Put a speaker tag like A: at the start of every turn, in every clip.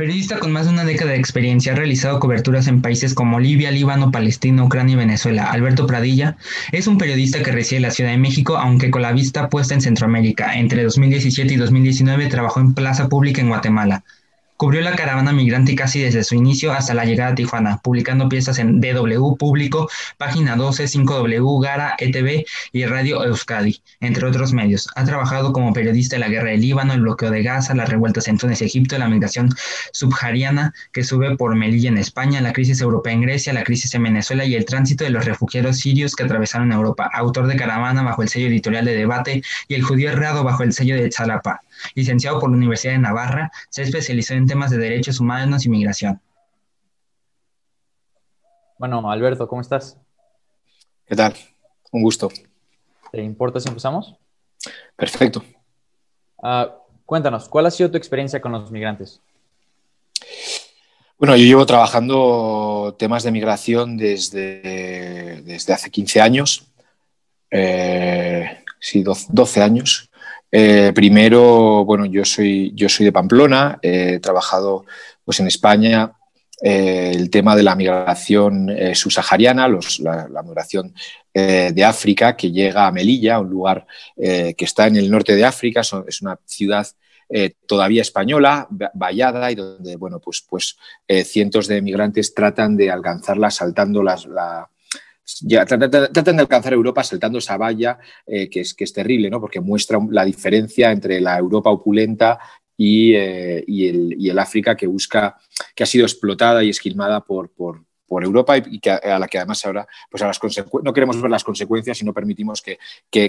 A: Periodista con más de una década de experiencia, ha realizado coberturas en países como Libia, Líbano, Palestina, Ucrania y Venezuela. Alberto Pradilla es un periodista que reside en la Ciudad de México, aunque con la vista puesta en Centroamérica. Entre 2017 y 2019 trabajó en Plaza Pública en Guatemala. Cubrió la caravana migrante casi desde su inicio hasta la llegada a Tijuana, publicando piezas en DW Público, Página 12, 5W, Gara, ETV y Radio Euskadi, entre otros medios. Ha trabajado como periodista en la guerra del Líbano, el bloqueo de Gaza, las revueltas en Túnez y Egipto, la migración subsahariana que sube por Melilla en España, la crisis europea en Grecia, la crisis en Venezuela y el tránsito de los refugiados sirios que atravesaron Europa. Autor de Caravana bajo el sello editorial de Debate y El judío errado bajo el sello de Chalapa. Licenciado por la Universidad de Navarra, se especializó en temas de derechos humanos y migración.
B: Bueno, Alberto, ¿cómo estás?
C: ¿Qué tal? Un gusto.
B: ¿Te importa si empezamos?
C: Perfecto.
B: Ah, cuéntanos, ¿cuál ha sido tu experiencia con los migrantes?
C: Bueno, yo llevo trabajando temas de migración desde, desde hace 15 años, eh, sí, 12 años. Eh, primero, bueno, yo soy, yo soy de Pamplona, he trabajado pues, en España. Eh, el tema de la migración eh, subsahariana, la, migración de África que llega a Melilla, un lugar que está en el norte de África, es una ciudad todavía española, vallada, y donde bueno, pues, pues cientos de migrantes tratan de alcanzarla saltando las, la, ya, tratan, de alcanzar Europa saltando esa valla eh, que, es, que es terrible, ¿no? porque muestra la diferencia entre la Europa opulenta y, eh, el, África que busca, que ha sido explotada y esquilmada por, por, Europa y, a la que además ahora pues a las no queremos ver las consecuencias y no permitimos que,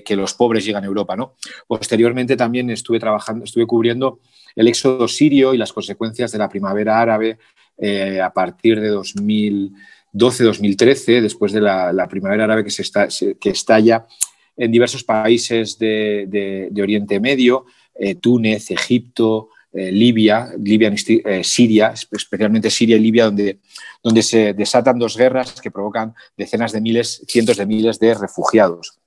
C: que, los pobres lleguen a Europa. ¿no? Posteriormente también estuve trabajando, estuve cubriendo el éxodo sirio y las consecuencias de la primavera árabe eh, a partir de 2000. 2012-2013, después de la, primavera árabe que, se está, que estalla en diversos países de, Oriente Medio, eh, Túnez, Egipto, eh, Libia, Libia eh, Siria, especialmente Siria y Libia, donde, donde se desatan dos guerras que provocan decenas de miles, cientos de miles de refugiados.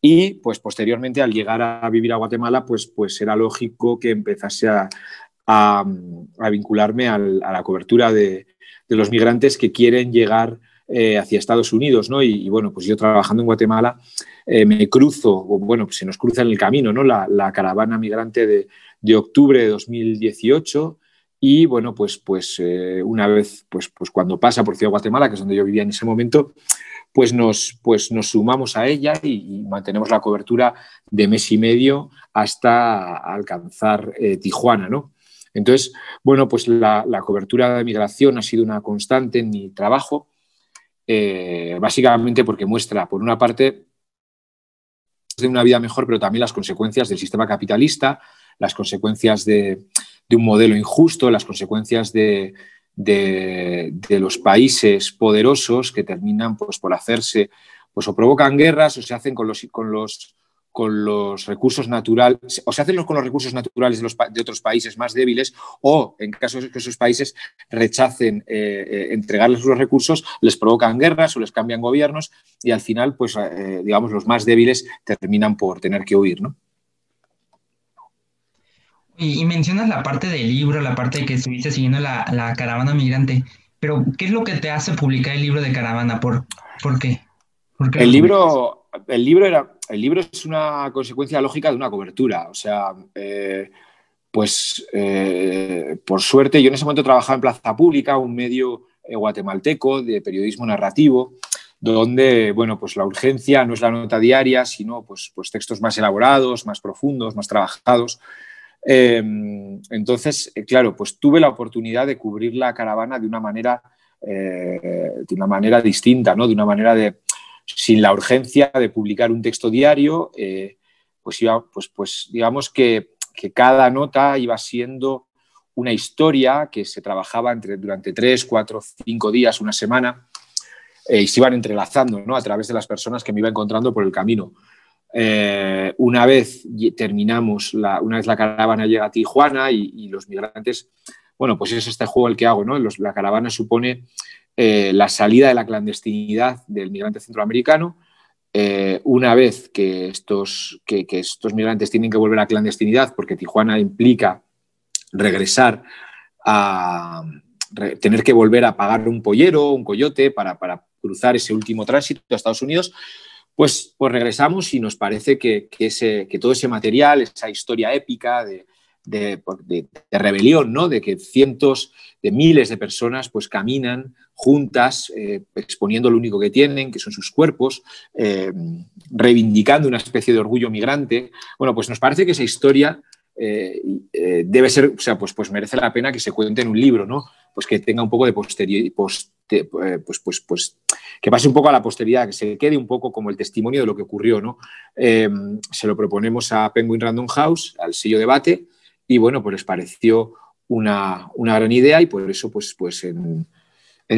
C: Y pues posteriormente, al llegar a vivir a Guatemala, pues, pues era lógico que empezase a, vincularme a la cobertura de, de los migrantes que quieren llegar eh, hacia Estados Unidos, ¿no? Y, bueno, pues yo trabajando en Guatemala eh, me cruzo, o bueno, pues se nos cruza en el camino, ¿no? La, caravana migrante de, octubre de 2018 y bueno, pues, pues eh, una vez, pues, pues cuando pasa por Ciudad Guatemala, que es donde yo vivía en ese momento, pues nos, pues nos sumamos a ella y, mantenemos la cobertura de mes y medio hasta alcanzar Tijuana, ¿no? Entonces, bueno, pues la, cobertura de migración ha sido una constante en mi trabajo, eh, básicamente porque muestra, por una parte, de una vida mejor, pero también las consecuencias del sistema capitalista, las consecuencias de, un modelo injusto, las consecuencias de, los países poderosos que terminan pues, por hacerse, pues o provocan guerras o se hacen con los, con los con los recursos naturales, o se hacen con los recursos naturales de, otros países más débiles, o en caso de que esos países rechacen eh, eh, entregarles los recursos, les provocan guerras o les cambian gobiernos y al final, pues, eh, digamos, los más débiles terminan por tener que huir, ¿no?
A: Y, mencionas la parte del libro, la parte de que estuviste siguiendo la, caravana migrante, pero ¿qué es lo que te hace publicar el libro de caravana? ¿Por, por qué?
C: el libro, el libro era, el libro es una consecuencia lógica de una cobertura. O sea, eh, pues eh, por suerte, yo en ese momento trabajaba en Plaza Pública, un medio eh, guatemalteco de periodismo narrativo, donde, bueno, pues la urgencia no es la nota diaria, sino pues, pues textos más elaborados, más profundos, más trabajados. entonces, claro, pues tuve la oportunidad de cubrir la caravana de una manera, de una manera distinta, ¿no? De una manera de, sin la urgencia de publicar un texto diario, eh, pues, pues, pues, digamos que, cada nota iba siendo una historia que se trabajaba durante tres, cuatro, cinco días, una semana, eh, y se iban entrelazando ¿no? a través de las personas que me iba encontrando por el camino. Eh, una vez terminamos, la, una vez la caravana llega a Tijuana y, los migrantes, bueno, pues es este juego el que hago, ¿no? la caravana supone eh, la salida de la clandestinidad del migrante centroamericano. Eh, una vez que estos, que, estos migrantes tienen que volver a la clandestinidad, porque Tijuana implica regresar a tener que volver a pagar un pollero, un coyote para, cruzar ese último tránsito a Estados Unidos, pues, pues regresamos y nos parece que, ese, que todo ese material, esa historia épica de, de, rebelión, ¿no? de que cientos de miles de personas pues, caminan juntas, eh, exponiendo lo único que tienen, que son sus cuerpos, eh, reivindicando una especie de orgullo migrante. Bueno, pues nos parece que esa historia eh, debe ser, o sea, pues, pues merece la pena que se cuente en un libro, ¿no? Pues que tenga un poco de posteridad, pues, pues, pues, que pase un poco a la posteridad, que se quede un poco como el testimonio de lo que ocurrió, ¿no? se lo proponemos a Penguin Random House, al sello debate, y bueno, pues les pareció una, gran idea y por eso pues, pues en,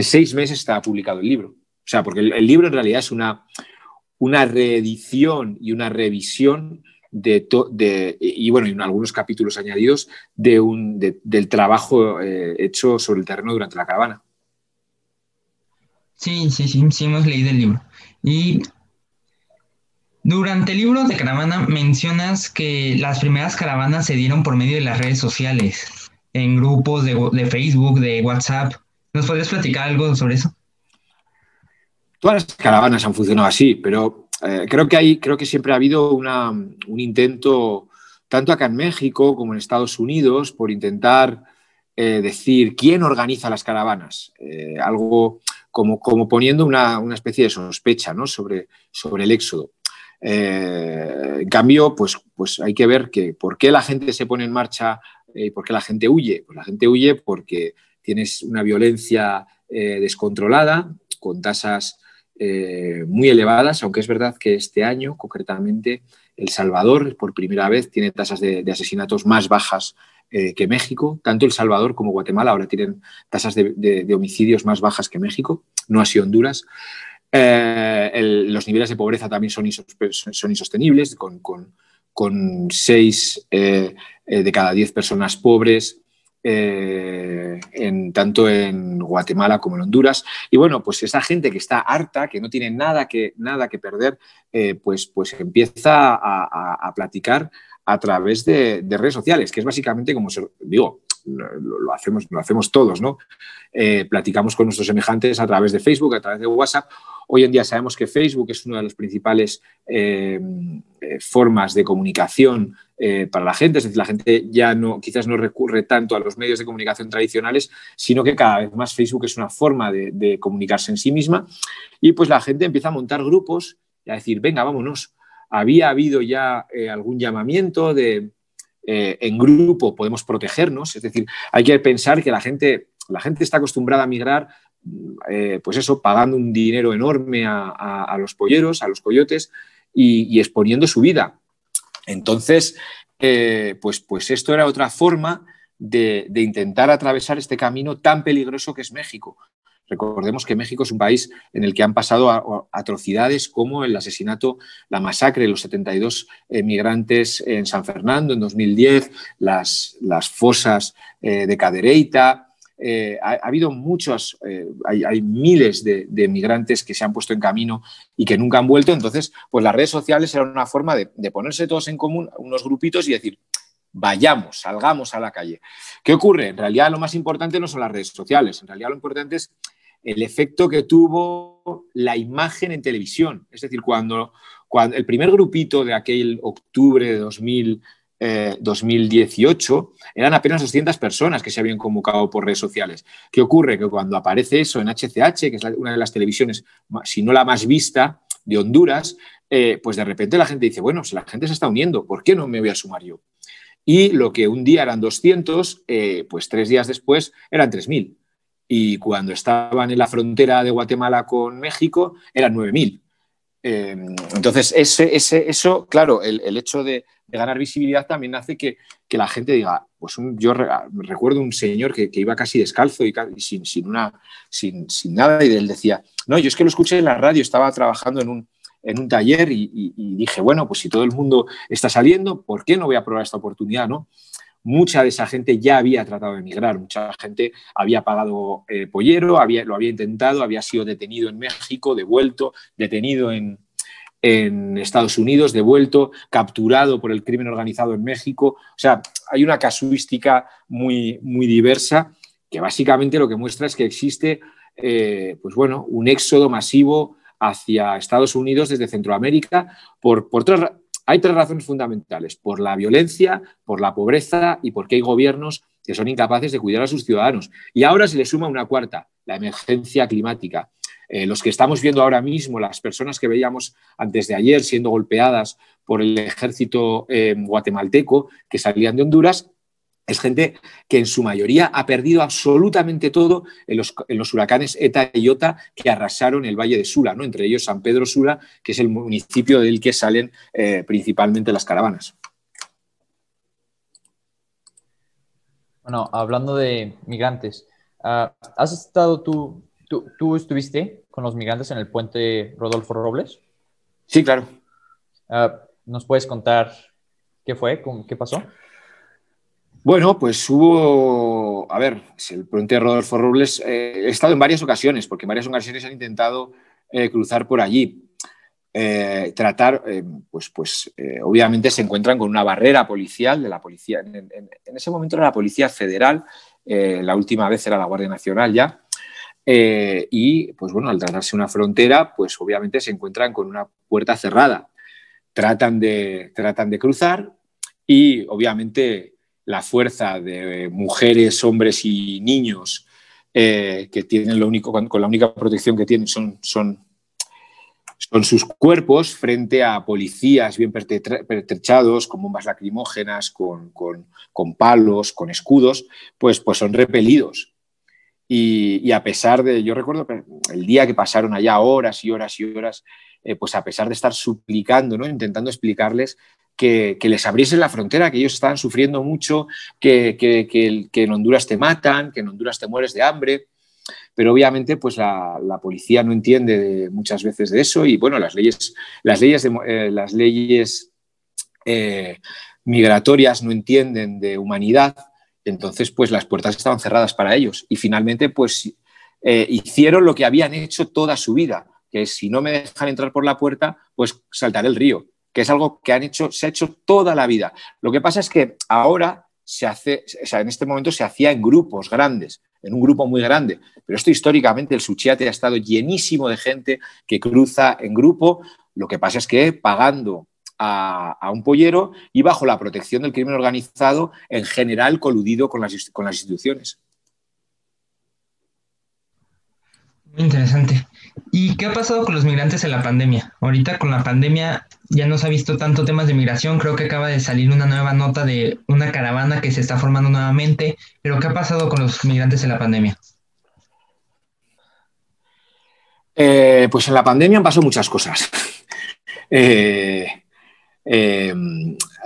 C: seis meses está publicado el libro. O sea, porque el, libro en realidad es una, una reedición y una revisión de, de, y bueno, y algunos capítulos añadidos de un, del trabajo eh, hecho sobre el terreno durante la caravana.
A: Sí, sí, sí, sí hemos leído el libro. Y durante el libro de caravana mencionas que las primeras caravanas se dieron por medio de las redes sociales, en grupos de, Facebook, de WhatsApp. ¿Nos podrías platicar algo sobre eso?
C: Todas las caravanas han funcionado así, pero eh, creo, que hay, creo que siempre ha habido un intento, tanto acá en México como en Estados Unidos, por intentar eh, decir quién organiza las caravanas. Eh, algo como, poniendo una, especie de sospecha sobre el éxodo. Eh, en cambio, pues, pues hay que ver que por qué la gente se pone en marcha eh, y por qué la gente huye. Pues la gente huye porque tienes una violencia eh, descontrolada, con tasas muy elevadas, aunque es verdad que este año, concretamente, El Salvador, por primera vez, tiene tasas de, asesinatos más bajas que México. Tanto El Salvador como Guatemala ahora tienen tasas de, de homicidios más bajas que México, no así Honduras. Eh, los niveles de pobreza también son, son insostenibles, con, con, con seis eh, eh, de cada diez personas pobres, en, tanto en Guatemala como en Honduras. Y bueno, pues esa gente que está harta, que no tiene nada que, nada que perder, pues, pues empieza a, platicar a través de, redes sociales, que es básicamente como se, digo, lo, hacemos, lo hacemos todos, ¿no? platicamos con nuestros semejantes a través de Facebook, a través de WhatsApp Hoy en día sabemos que Facebook es una de las principales eh, eh, formas de comunicación eh, para la gente, es decir, la gente ya no, quizás no recurre tanto a los medios de comunicación tradicionales, sino que cada vez más Facebook es una forma de, comunicarse en sí misma y pues la gente empieza a montar grupos y a decir, venga, vámonos. Había habido ya algún llamamiento de, en grupo podemos protegernos, es decir, hay que pensar que la gente, la gente está acostumbrada a migrar eh, pues eso, pagando un dinero enorme a, los polleros, a los coyotes y, exponiendo su vida. Entonces, eh, pues, pues esto era otra forma de, intentar atravesar este camino tan peligroso que es México. Recordemos que México es un país en el que han pasado atrocidades como el asesinato, la masacre de los 72 migrantes en San Fernando en 2010, las, las fosas eh, de Cadereyta, eh, ha, habido muchos, eh, hay, miles de, migrantes que se han puesto en camino y que nunca han vuelto. Entonces, pues las redes sociales eran una forma de, ponerse todos en común, unos grupitos y decir, vayamos, salgamos a la calle. ¿Qué ocurre? En realidad lo más importante no son las redes sociales, en realidad lo importante es el efecto que tuvo la imagen en televisión. Es decir, cuando, el primer grupito de aquel octubre de 2000 2018 eh, eran apenas 200 personas que se habían convocado por redes sociales. ¿Qué ocurre? Que cuando aparece eso en HCH, que es una de las televisiones, si no la más vista de Honduras, eh, pues de repente la gente dice, bueno, si la gente se está uniendo, ¿por qué no me voy a sumar yo? Y lo que un día eran 200, eh, pues tres días después eran 3.000. Y cuando estaban en la frontera de Guatemala con México, eran 9.000. entonces, ese, ese, eso, claro, el hecho de, ganar visibilidad también hace que, la gente diga, pues yo recuerdo un señor que, iba casi descalzo y, sin, sin, una, sin, nada y él decía, no, yo es que lo escuché en la radio, estaba trabajando en un, en un taller y, dije, bueno, pues si todo el mundo está saliendo, ¿por qué no voy a probar esta oportunidad? ¿no? Mucha de esa gente ya había tratado de emigrar, mucha gente había pagado eh, pollero, había, lo había intentado, había sido detenido en México, devuelto, detenido en, Estados Unidos, devuelto, capturado por el crimen organizado en México. O sea, hay una casuística muy, muy diversa que básicamente lo que muestra es que existe eh, pues bueno, un éxodo masivo hacia Estados Unidos desde Centroamérica por, por tres, hay tres razones fundamentales, por la violencia, por la pobreza y porque hay gobiernos que son incapaces de cuidar a sus ciudadanos. Y ahora se le suma una cuarta, la emergencia climática. Eh, los que estamos viendo ahora mismo, las personas que veíamos antes de ayer siendo golpeadas por el ejército eh, guatemalteco que salían de Honduras, es gente que en su mayoría ha perdido absolutamente todo en los, huracanes ETA y IOTA que arrasaron el Valle de Sula, ¿no? entre ellos San Pedro Sula, que es el municipio del que salen eh, principalmente las caravanas.
B: Bueno, hablando de migrantes, ah, ¿has estado tú, tú, estuviste con los migrantes en el puente Rodolfo Robles?
C: Sí, claro.
B: Ah, ¿Nos puedes contar qué fue, qué pasó?
C: Bueno, pues hubo, a ver, el puente Rodolfo Robles, eh, he estado en varias ocasiones, porque en varias ocasiones han intentado eh, cruzar por allí. Eh, tratar, pues, pues obviamente se encuentran con una barrera policial de la policía. En, ese momento era la Policía Federal, la última vez era la Guardia Nacional ya. y pues bueno, al tratarse una frontera, pues obviamente se encuentran con una puerta cerrada. Tratan de, tratan de cruzar y obviamente la fuerza de mujeres, hombres y niños eh, que tienen lo único, con la única protección que tienen son, son, son sus cuerpos frente a policías bien pertrechados, con bombas lacrimógenas, con, palos, con escudos, pues, pues son repelidos. Y, a pesar de, yo recuerdo el día que pasaron allá horas y horas y horas, eh, pues a pesar de estar suplicando, ¿no? intentando explicarles que, les abriesen la frontera, que ellos estaban sufriendo mucho, que, en Honduras te matan, que en Honduras te mueres de hambre. Pero obviamente, pues la, policía no entiende muchas veces de eso y bueno, las leyes, las leyes, eh, las leyes eh, migratorias no entienden de humanidad. Entonces, pues las puertas estaban cerradas para ellos y finalmente, pues eh, hicieron lo que habían hecho toda su vida, que si no me dejan entrar por la puerta, pues saltaré el río que es algo que han hecho, se ha hecho toda la vida. Lo que pasa es que ahora se hace, o sea, en este momento se hacía en grupos grandes, en un grupo muy grande, pero esto históricamente el Suchiate ha estado llenísimo de gente que cruza en grupo, lo que pasa es que pagando a, un pollero y bajo la protección del crimen organizado, en general coludido con las, con las instituciones.
A: Muy interesante. ¿Y qué ha pasado con los migrantes en la pandemia? Ahorita con la pandemia ya no se ha visto tanto temas de migración, creo que acaba de salir una nueva nota de una caravana que se está formando nuevamente, pero ¿qué ha pasado con los migrantes en la pandemia?
C: Eh, pues en la pandemia han pasado muchas cosas. Eh, eh,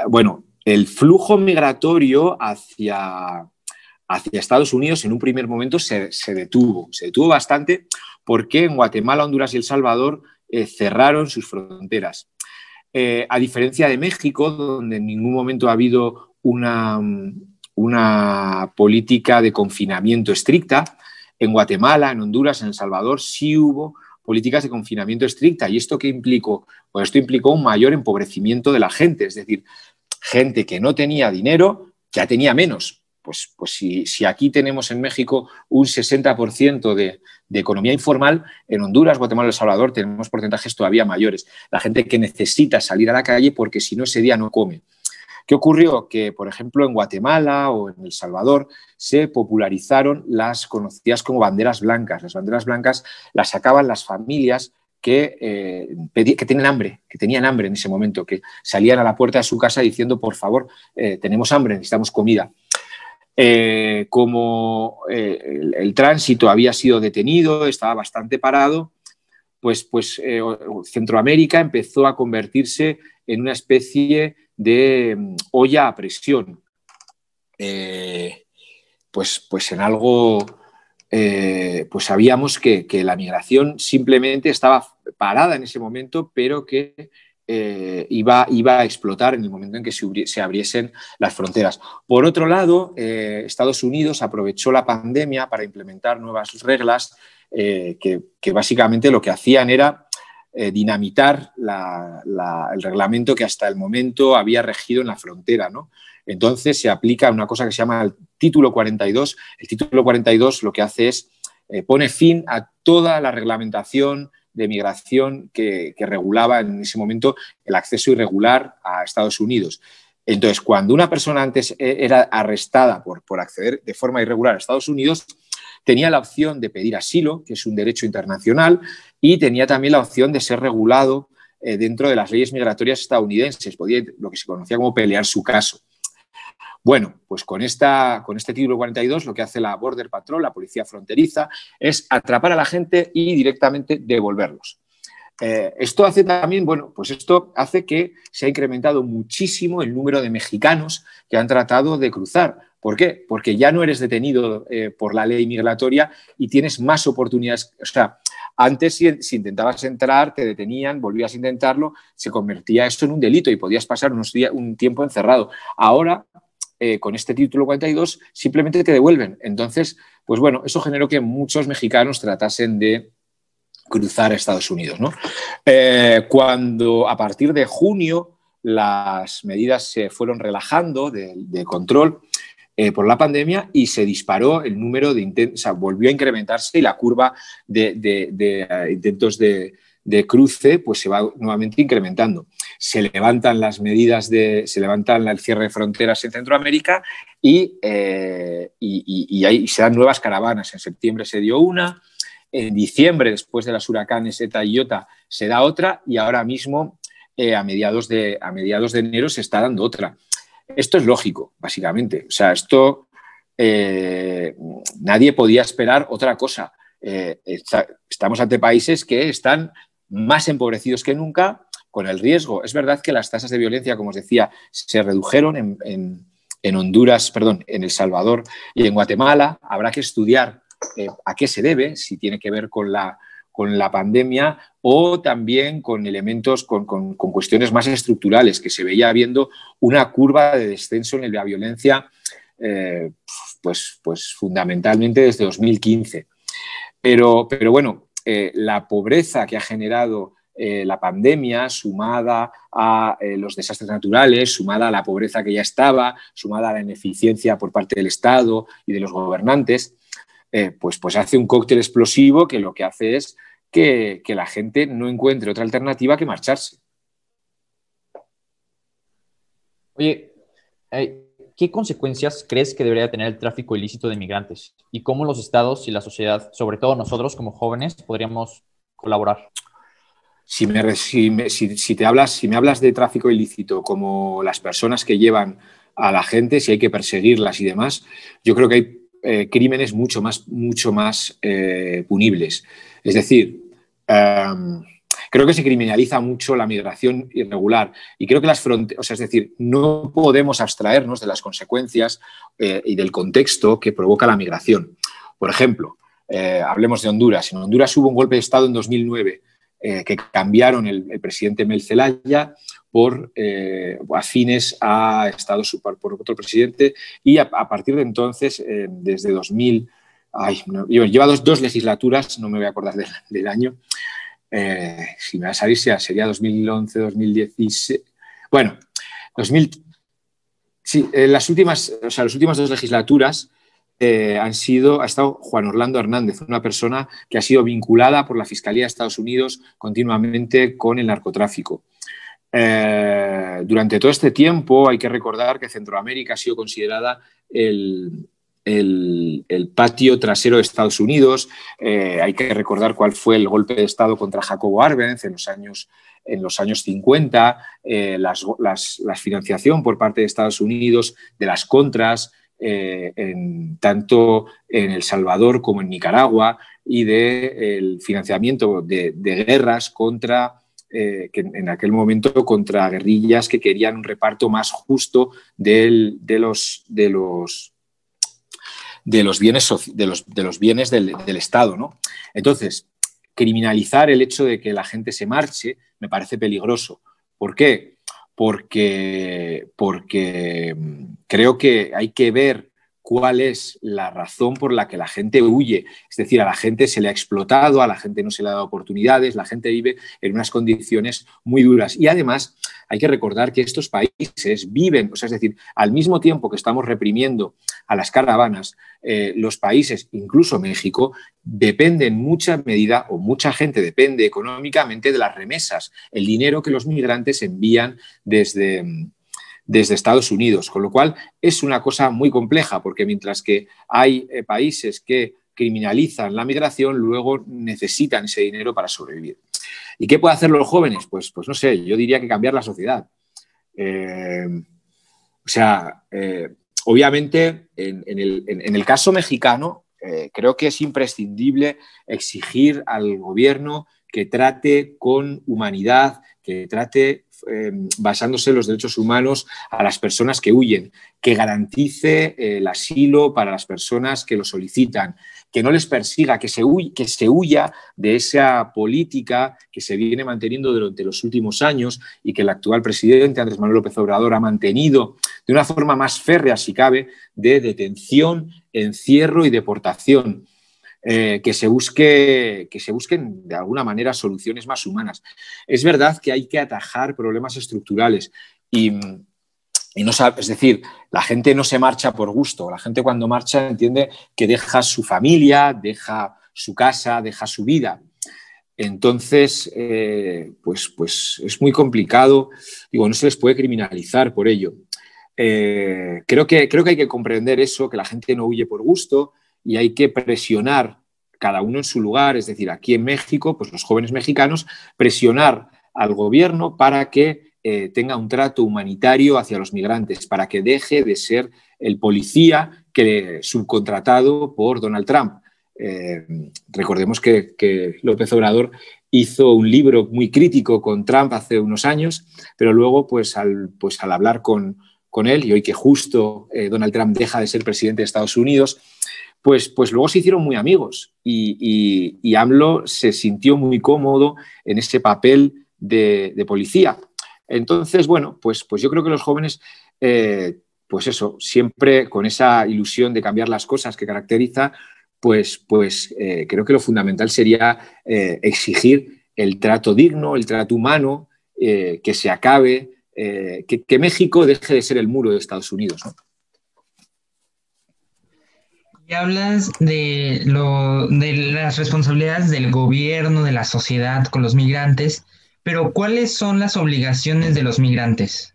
C: bueno, el flujo migratorio hacia, hacia Estados Unidos en un primer momento se, se detuvo, se detuvo bastante porque en Guatemala, Honduras y El Salvador cerraron sus fronteras. Eh, a diferencia de México, donde en ningún momento ha habido una, una política de confinamiento estricta, en Guatemala, en Honduras, en El Salvador sí hubo políticas de confinamiento estricta. ¿Y esto qué implicó? Pues esto implicó un mayor empobrecimiento de la gente, es decir, gente que no tenía dinero ya tenía menos. Pues, pues si, aquí tenemos en México un 60% de, economía informal, en Honduras, Guatemala El Salvador tenemos porcentajes todavía mayores. La gente que necesita salir a la calle porque si no ese día no come. ¿Qué ocurrió? Que, por ejemplo, en Guatemala o en El Salvador se popularizaron las conocidas como banderas blancas. Las banderas blancas las sacaban las familias que, eh, que tienen hambre, que tenían hambre en ese momento, que salían a la puerta de su casa diciendo, por favor, eh, tenemos hambre, necesitamos comida. Eh, como eh, el, tránsito había sido detenido, estaba bastante parado, pues, pues eh, Centroamérica empezó a convertirse en una especie de mm, olla a presión. pues, pues en algo, pues sabíamos que, que la migración simplemente estaba parada en ese momento, pero que eh, iba, iba, a explotar en el momento en que se, abriesen las fronteras. Por otro lado, eh, Estados Unidos aprovechó la pandemia para implementar nuevas reglas eh, que, básicamente lo que hacían era dinamitar el reglamento que hasta el momento había regido en la frontera. Entonces se aplica una cosa que se llama el título 42. El título 42 lo que hace es pone fin a toda la reglamentación de migración que, regulaba en ese momento el acceso irregular a Estados Unidos. Entonces, cuando una persona antes eh, era arrestada por, por acceder de forma irregular a Estados Unidos, tenía la opción de pedir asilo, que es un derecho internacional, y tenía también la opción de ser regulado eh, dentro de las leyes migratorias estadounidenses, podía lo que se conocía como pelear su caso. Bueno, pues con, esta, con este título 42 lo que hace la Border Patrol, la policía fronteriza, es atrapar a la gente y directamente devolverlos. Eh, esto hace también, bueno, pues esto hace que se ha incrementado muchísimo el número de mexicanos que han tratado de cruzar. ¿Por qué? Porque ya no eres detenido eh, por la ley migratoria y tienes más oportunidades. O sea, antes si, si, intentabas entrar, te detenían, volvías a intentarlo, se convertía esto en un delito y podías pasar unos días, un tiempo encerrado. Ahora eh, con este título 42 simplemente te devuelven. Entonces, pues bueno, eso generó que muchos mexicanos tratasen de cruzar a Estados Unidos. Eh, cuando a partir de junio las medidas se fueron relajando de, control eh, por la pandemia y se disparó el número de intentos, o sea, volvió a incrementarse y la curva de intentos de, de cruce, pues se va nuevamente incrementando. Se levantan las medidas de, se levantan el cierre de fronteras en Centroamérica y, eh, y, ahí se dan nuevas caravanas. En septiembre se dio una, en diciembre, después de las huracanes ETA y IOTA, se da otra y ahora mismo, eh, a, mediados de, a mediados de enero, se está dando otra. Esto es lógico, básicamente. O sea, esto eh, nadie podía esperar otra cosa. estamos ante países que están más empobrecidos que nunca, con el riesgo. Es verdad que las tasas de violencia, como os decía, se redujeron en, Honduras, perdón, en El Salvador y en Guatemala. Habrá que estudiar eh, a qué se debe, si tiene que ver con la, con la pandemia o también con elementos, con, cuestiones más estructurales, que se veía habiendo una curva de descenso en la violencia, eh, pues, pues fundamentalmente desde 2015. Pero, pero bueno, eh, la pobreza que ha generado eh, la pandemia, sumada a eh, los desastres naturales, sumada a la pobreza que ya estaba, sumada a la ineficiencia por parte del Estado y de los gobernantes, pues, pues hace un cóctel explosivo que lo que hace es que, que la gente no encuentre otra alternativa que marcharse.
B: Oye, ¿qué consecuencias crees que debería tener el tráfico ilícito de migrantes? ¿Y cómo los estados y la sociedad, sobre todo nosotros como jóvenes, podríamos colaborar?
C: Si me, si, te hablas, si me hablas de tráfico ilícito como las personas que llevan a la gente, si hay que perseguirlas y demás, yo creo que hay eh, crímenes mucho más, mucho más eh, punibles. Es decir, em, creo que se criminaliza mucho la migración irregular y creo que las fronteras, o sea, es decir, no podemos abstraernos de las consecuencias eh, y del contexto que provoca la migración. Por ejemplo, hablemos de Honduras. En Honduras hubo un golpe de Estado en 2009 eh, que cambiaron el, presidente Mel Zelaya por afines a Estados por otro presidente y a, partir de entonces, desde 2000, ay, lleva dos, dos, legislaturas, no me voy a acordar del año, eh, si me va a salir, sería 2011, 2016. Bueno, 2000, sí, las últimas, o sea, las últimas dos legislaturas eh, han sido, ha estado Juan Orlando Hernández, una persona que ha sido vinculada por la Fiscalía de Estados Unidos continuamente con el narcotráfico. Eh, durante todo este tiempo hay que recordar que Centroamérica ha sido considerada el, el, patio trasero de Estados Unidos. Eh, hay que recordar cuál fue el golpe de Estado contra Jacobo Arbenz en los años, en los años 50, eh, las, la financiación por parte de Estados Unidos de las contras, eh, en, tanto en El Salvador como en Nicaragua, y del financiamiento de, guerras contra... que en aquel momento contra guerrillas que querían un reparto más justo de, los, de, los, de los bienes, de los, de los bienes del, Estado. ¿no? Entonces, criminalizar el hecho de que la gente se marche me parece peligroso. ¿Por qué? Porque, porque mm, creo que hay que ver cuál es la razón por la que la gente huye. Es decir, a la gente se le ha explotado, a la gente no se le ha dado oportunidades, la gente vive en unas condiciones muy duras. Y además hay que recordar que estos países viven, o sea, es decir, al mismo tiempo que estamos reprimiendo a las caravanas, eh, los países, incluso México, dependen en mucha medida o mucha gente depende económicamente de las remesas, el dinero que los migrantes envían desde desde Estados Unidos, con lo cual es una cosa muy compleja, porque mientras que hay eh, países que criminalizan la migración, luego necesitan ese dinero para sobrevivir. ¿Y qué pueden hacer los jóvenes? Pues, pues no sé, yo diría que cambiar la sociedad. Eh, o sea, eh, obviamente en, el, caso mexicano, creo que es imprescindible exigir al gobierno que trate con humanidad, que trate Em, basándose en los derechos humanos a las personas que huyen, que garantice el asilo para las personas que lo solicitan, que no les persiga, que se, que se huya de esa política que se viene manteniendo durante los últimos años y que el actual presidente Andrés Manuel López Obrador ha mantenido de una forma más férrea, si cabe, de detención, encierro y deportación. Eh, que, se busque, que se busquen de alguna manera soluciones más humanas. Es verdad que hay que atajar problemas estructurales y, no es decir, la gente no se marcha por gusto, la gente cuando marcha entiende que deja su familia, deja su casa, deja su vida. Entonces, eh, pues, pues es muy complicado, digo, no se les puede criminalizar por ello. Eh, creo, que, creo que hay que comprender eso, que la gente no huye por gusto, y hay que presionar cada uno en su lugar, es decir, aquí en México, pues los jóvenes mexicanos, presionar al gobierno para que eh, tenga un trato humanitario hacia los migrantes, para que deje de ser el policía que, subcontratado por Donald Trump. Eh, recordemos que, López Obrador hizo un libro muy crítico con Trump hace unos años, pero luego, pues al, pues, al hablar con, con él, y hoy que justo eh, Donald Trump deja de ser presidente de Estados Unidos, pues, pues luego se hicieron muy amigos y, AMLO se sintió muy cómodo en ese papel de, policía. Entonces, bueno, pues, pues yo creo que los jóvenes, eh, pues eso, siempre con esa ilusión de cambiar las cosas que caracteriza, pues, pues eh, creo que lo fundamental sería eh, exigir el trato digno, el trato humano, que se acabe, que, que, México deje de ser el muro de Estados Unidos. ¿no?
A: Y hablas de, lo, de las responsabilidades del gobierno, de la sociedad con los migrantes, pero ¿cuáles son las obligaciones de los migrantes?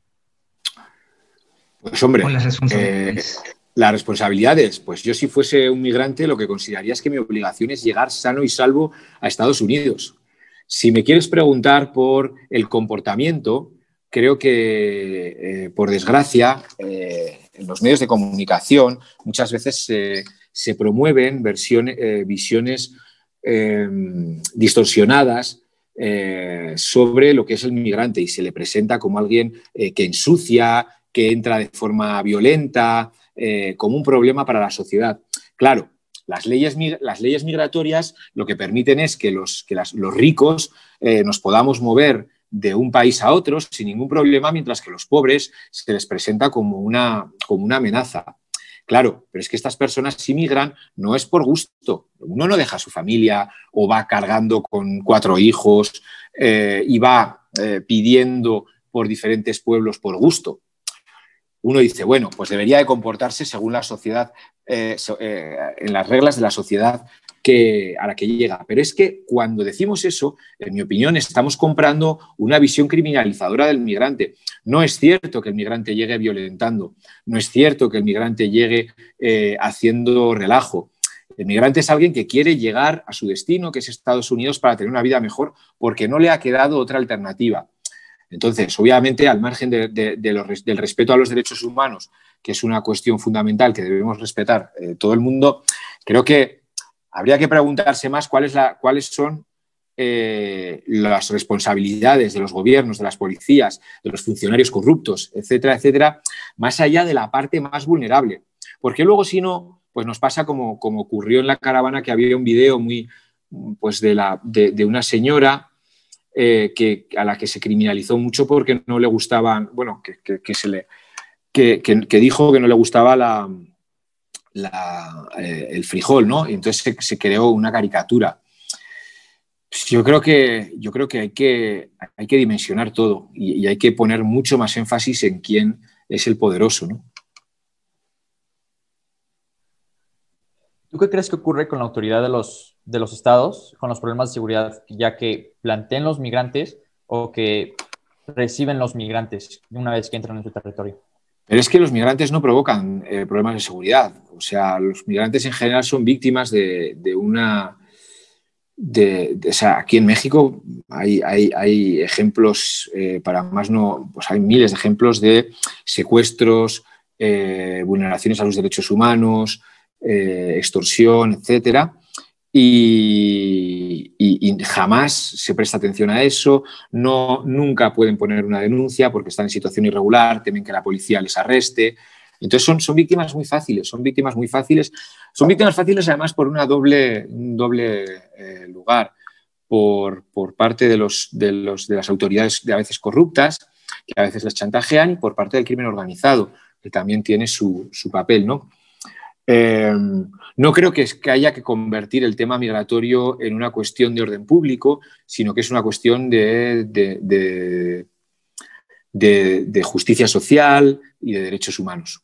C: Pues hombre, las responsabilidades? Eh, las responsabilidades, pues yo si fuese un migrante lo que consideraría es que mi obligación es llegar sano y salvo a Estados Unidos. Si me quieres preguntar por el comportamiento, creo que, eh, por desgracia, eh, en los medios de comunicación muchas veces se se promueven versiones, eh, visiones em, distorsionadas eh, sobre lo que es el migrante y se le presenta como alguien eh, que ensucia, que entra de forma violenta, como un problema para la sociedad. Claro, las leyes, las leyes migratorias lo que permiten es que los, que los ricos nos podamos mover de un país a otro sin ningún problema, mientras que los pobres se les presenta como una, como una amenaza. Claro, pero es que estas personas si migran no es por gusto. Uno no deja a su familia o va cargando con cuatro hijos eh, y va eh, pidiendo por diferentes pueblos por gusto. Uno dice, bueno, pues debería de comportarse según la sociedad, eh, en las reglas de la sociedad que, a la que llega. Pero es que cuando decimos eso, en mi opinión, estamos comprando una visión criminalizadora del migrante. No es cierto que el migrante llegue violentando, no es cierto que el migrante llegue eh, haciendo relajo. El migrante es alguien que quiere llegar a su destino, que es Estados Unidos, para tener una vida mejor, porque no le ha quedado otra alternativa. Entonces, obviamente, al margen del respeto a los derechos humanos, que es una cuestión fundamental que debemos respetar eh, todo el mundo, creo que habría que preguntarse más cuáles, son eh, las responsabilidades de los gobiernos, de las policías, de los funcionarios corruptos, etcétera, etcétera, más allá de la parte más vulnerable. Porque luego, si no, pues nos pasa como, como ocurrió en la caravana, que había un video muy, pues de, la, de, una señora eh, que, a la que se criminalizó mucho porque no le gustaban, bueno, que, se le, que, dijo que no le gustaba la, eh, el frijol, ¿no? Y entonces se, creó una caricatura. Yo creo que, yo creo que, hay, que hay que dimensionar todo y, hay que poner mucho más énfasis en quién es el poderoso, ¿no?
B: ¿Tú qué crees que ocurre con la autoridad de los, de los estados, con los problemas de seguridad, ya que planteen los migrantes o que reciben los migrantes una vez que entran en su territorio?
C: Pero es que los migrantes no provocan eh, problemas de seguridad. O sea, los migrantes en general son víctimas de, una... O sea, aquí en México hay, hay, ejemplos, eh, para más no, pues hay miles de ejemplos de secuestros, eh, vulneraciones a los derechos humanos, extorsión, etcétera y, jamás se presta atención a eso, no, nunca pueden poner una denuncia porque están en situación irregular, temen que la policía les arreste. Entonces son, son víctimas muy fáciles, son víctimas muy fáciles, son víctimas fáciles además por una doble, un doble eh, lugar, por, parte de, los, de, los, de las autoridades a veces corruptas, que a veces les chantajean, y por parte del crimen organizado, que también tiene su, su papel, ¿no? Eh, no creo que, haya que convertir el tema migratorio en una cuestión de orden público, sino que es una cuestión de, de, justicia social y de derechos humanos.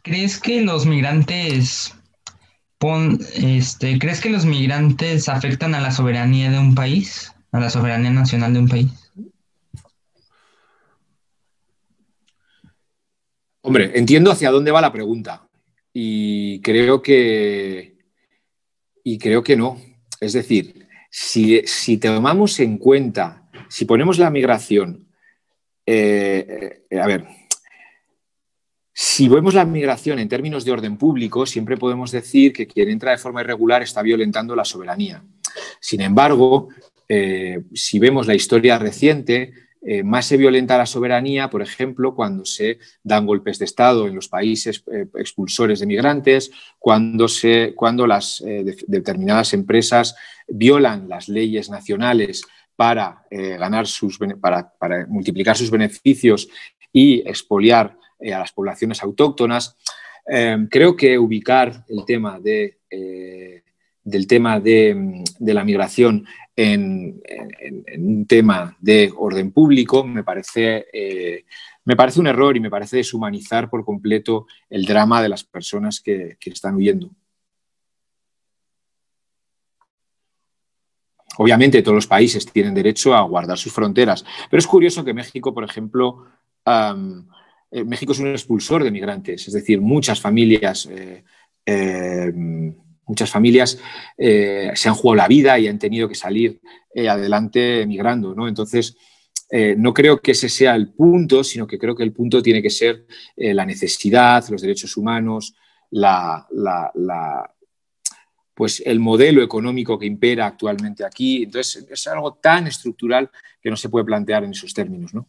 A: ¿Crees que los migrantes este, ¿crees que los migrantes afectan a la soberanía de un país? ¿A la soberanía nacional de un país?
C: Hombre, entiendo hacia dónde va la pregunta y creo que, y creo que no. Es decir, si, tomamos en cuenta, si ponemos la migración, eh, eh, a ver, si vemos la migración en términos de orden público, siempre podemos decir que quien entra de forma irregular está violentando la soberanía. Sin embargo, eh, si vemos la historia reciente, eh, más se violenta la soberanía, por ejemplo, cuando se dan golpes de Estado en los países eh, expulsores de migrantes, cuando, se, cuando las eh, determinadas empresas violan las leyes nacionales para, ganar sus, para, multiplicar sus beneficios y expoliar a las poblaciones autóctonas. creo que ubicar el tema de, del tema de, de la migración en, un tema de orden público, me parece, eh, me parece un error y me parece deshumanizar por completo el drama de las personas que, están huyendo. Obviamente todos los países tienen derecho a guardar sus fronteras, pero es curioso que México, por ejemplo, eh, México es un expulsor de migrantes, es decir, muchas familias eh, Muchas familias eh, se han jugado la vida y han tenido que salir eh, adelante migrando, ¿no? Entonces, eh, no creo que ese sea el punto, sino que creo que el punto tiene que ser la necesidad, los derechos humanos, la, pues el modelo económico que impera actualmente aquí. Entonces, es algo tan estructural que no se puede plantear en esos términos, ¿no?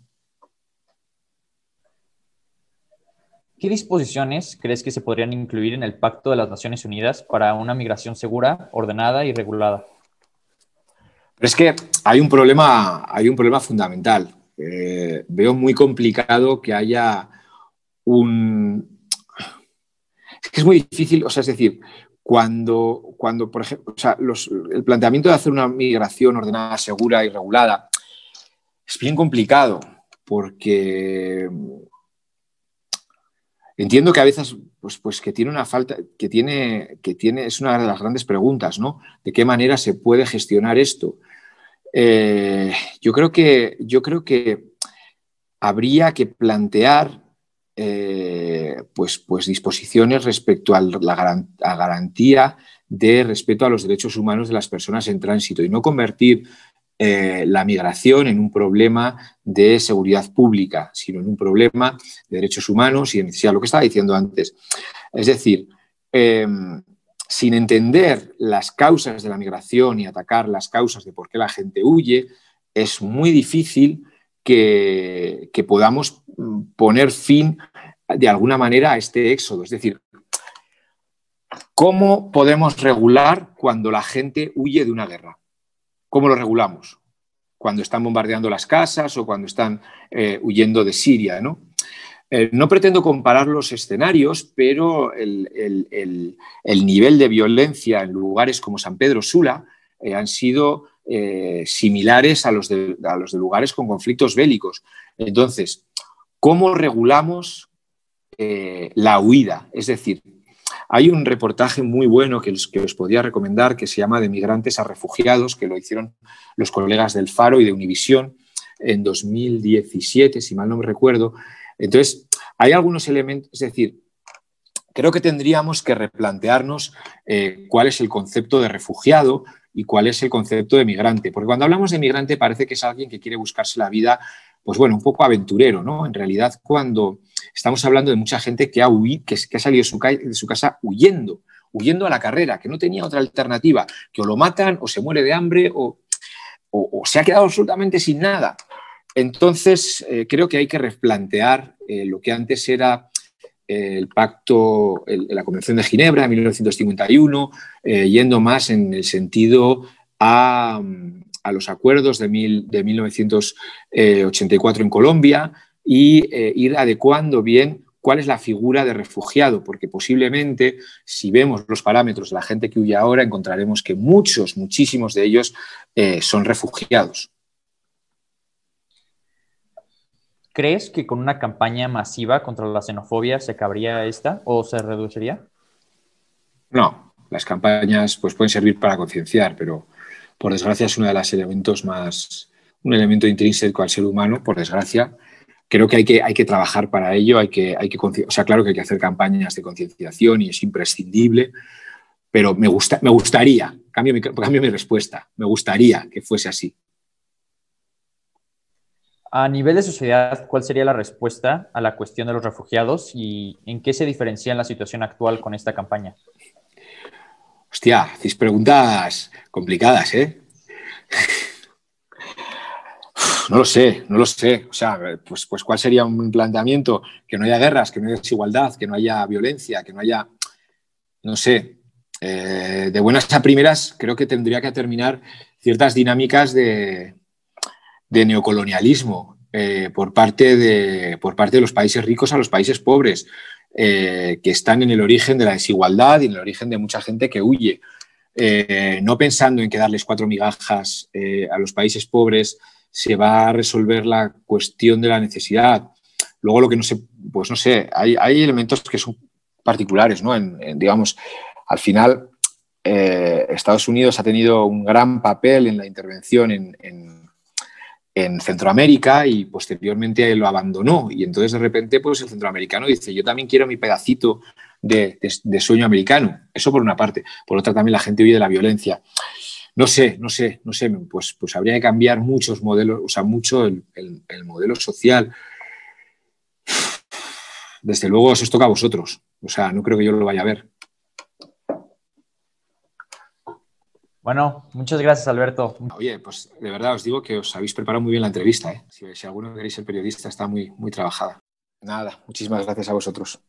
B: ¿Qué disposiciones crees que se podrían incluir en el Pacto de las Naciones Unidas para una migración segura, ordenada y regulada?
C: Es que hay un problema, hay un problema fundamental. Eh, veo muy complicado que haya un... Es que es muy difícil, o sea, es decir, cuando, cuando por ejemplo, el planteamiento de hacer una migración ordenada, segura y regulada es bien complicado porque Entiendo que a veces, pues, pues que tiene una falta, que tiene, que tiene, es una de las grandes preguntas, ¿no? ¿De qué manera se puede gestionar esto? Eh, yo, creo que, yo creo que habría que plantear eh, pues, pues disposiciones respecto a la garantía de respeto a los derechos humanos de las personas en tránsito y no convertir eh, la migración en un problema de seguridad pública, sino en un problema de derechos humanos y de necesidad, lo que estaba diciendo antes. Es decir, em, sin entender las causas de la migración y atacar las causas de por qué la gente huye, es muy difícil que, que podamos poner fin de alguna manera a este éxodo. Es decir, ¿cómo podemos regular cuando la gente huye de una guerra? ¿Cómo lo regulamos? Cuando están bombardeando las casas o cuando están eh, huyendo de Siria, ¿no? eh, no pretendo comparar los escenarios, pero el, nivel de violencia en lugares como San Pedro Sula eh, han sido similares a los de lugares con conflictos bélicos. Entonces, ¿cómo regulamos la huida? Es decir, hay un reportaje muy bueno que, que os podía recomendar que se llama De migrantes a refugiados, que lo hicieron los colegas del Faro y de Univisión en 2017, si mal no me recuerdo. Entonces, hay algunos elementos, es decir, creo que tendríamos que replantearnos eh, cuál es el concepto de refugiado y cuál es el concepto de migrante. Porque cuando hablamos de migrante parece que es alguien que quiere buscarse la vida, pues bueno, un poco aventurero, ¿no? En realidad, cuando estamos hablando de mucha gente que ha, salido de su, casa huyendo, huyendo a la carrera, que no tenía otra alternativa, que o lo matan o se muere de hambre o, se ha quedado absolutamente sin nada. Entonces, eh, creo que hay que replantear eh, lo que antes era eh, el pacto, la Convención de Ginebra de 1951, yendo más en el sentido a, los acuerdos de, 1984 en Colombia y ir adecuando bien cuál es la figura de refugiado, porque posiblemente si vemos los parámetros de la gente que huye ahora, encontraremos que muchos, muchísimos de ellos son refugiados.
B: ¿Crees que con una campaña masiva contra la xenofobia se cabría esta o se reduciría?
C: No, las campañas pues, pueden servir para concienciar, pero por desgracia es uno de los elementos más, un elemento intrínseco al ser humano, por desgracia. Creo que hay que, hay que trabajar para ello, hay que, hay que, o sea, claro que hay que hacer campañas de concienciación y es imprescindible, pero me, gusta, me gustaría, cambio cambio mi respuesta, me gustaría que fuese así.
B: A nivel de sociedad, ¿cuál sería la respuesta a la cuestión de los refugiados y en qué se diferencia la situación actual con esta campaña?
C: Hostia, hacéis preguntas complicadas, ¿eh? No lo sé, no lo sé. O sea, pues, pues ¿cuál sería un planteamiento? Que no haya guerras, que no haya desigualdad, que no haya violencia, que no haya, no sé. Eh, de buenas a primeras, creo que tendría que terminar ciertas dinámicas de, neocolonialismo eh, por, parte de, por parte de los países ricos a los países pobres, eh, que están en el origen de la desigualdad y en el origen de mucha gente que huye. Eh, no pensando en que darles cuatro migajas a los países pobres se va a resolver la cuestión de la necesidad. Luego lo que no sé, pues no sé, hay, elementos que son particulares, ¿no? En, digamos, al final Estados Unidos ha tenido un gran papel en la intervención en en Centroamérica y posteriormente lo abandonó. Y entonces de repente pues el centroamericano dice, yo también quiero mi pedacito de, sueño americano. Eso por una parte. Por otra también la gente huye de la violencia. No sé, no sé, no sé, pues, pues habría que cambiar muchos modelos, o sea, mucho el, el modelo social. Desde luego os toca a vosotros. O sea, no creo que yo lo vaya a ver.
B: Bueno, muchas gracias, Alberto.
C: Oye, pues de verdad os digo que os habéis preparado muy bien la entrevista. ¿eh? Si, si alguno queréis ser periodista, está muy, muy trabajada. Nada, muchísimas gracias a vosotros.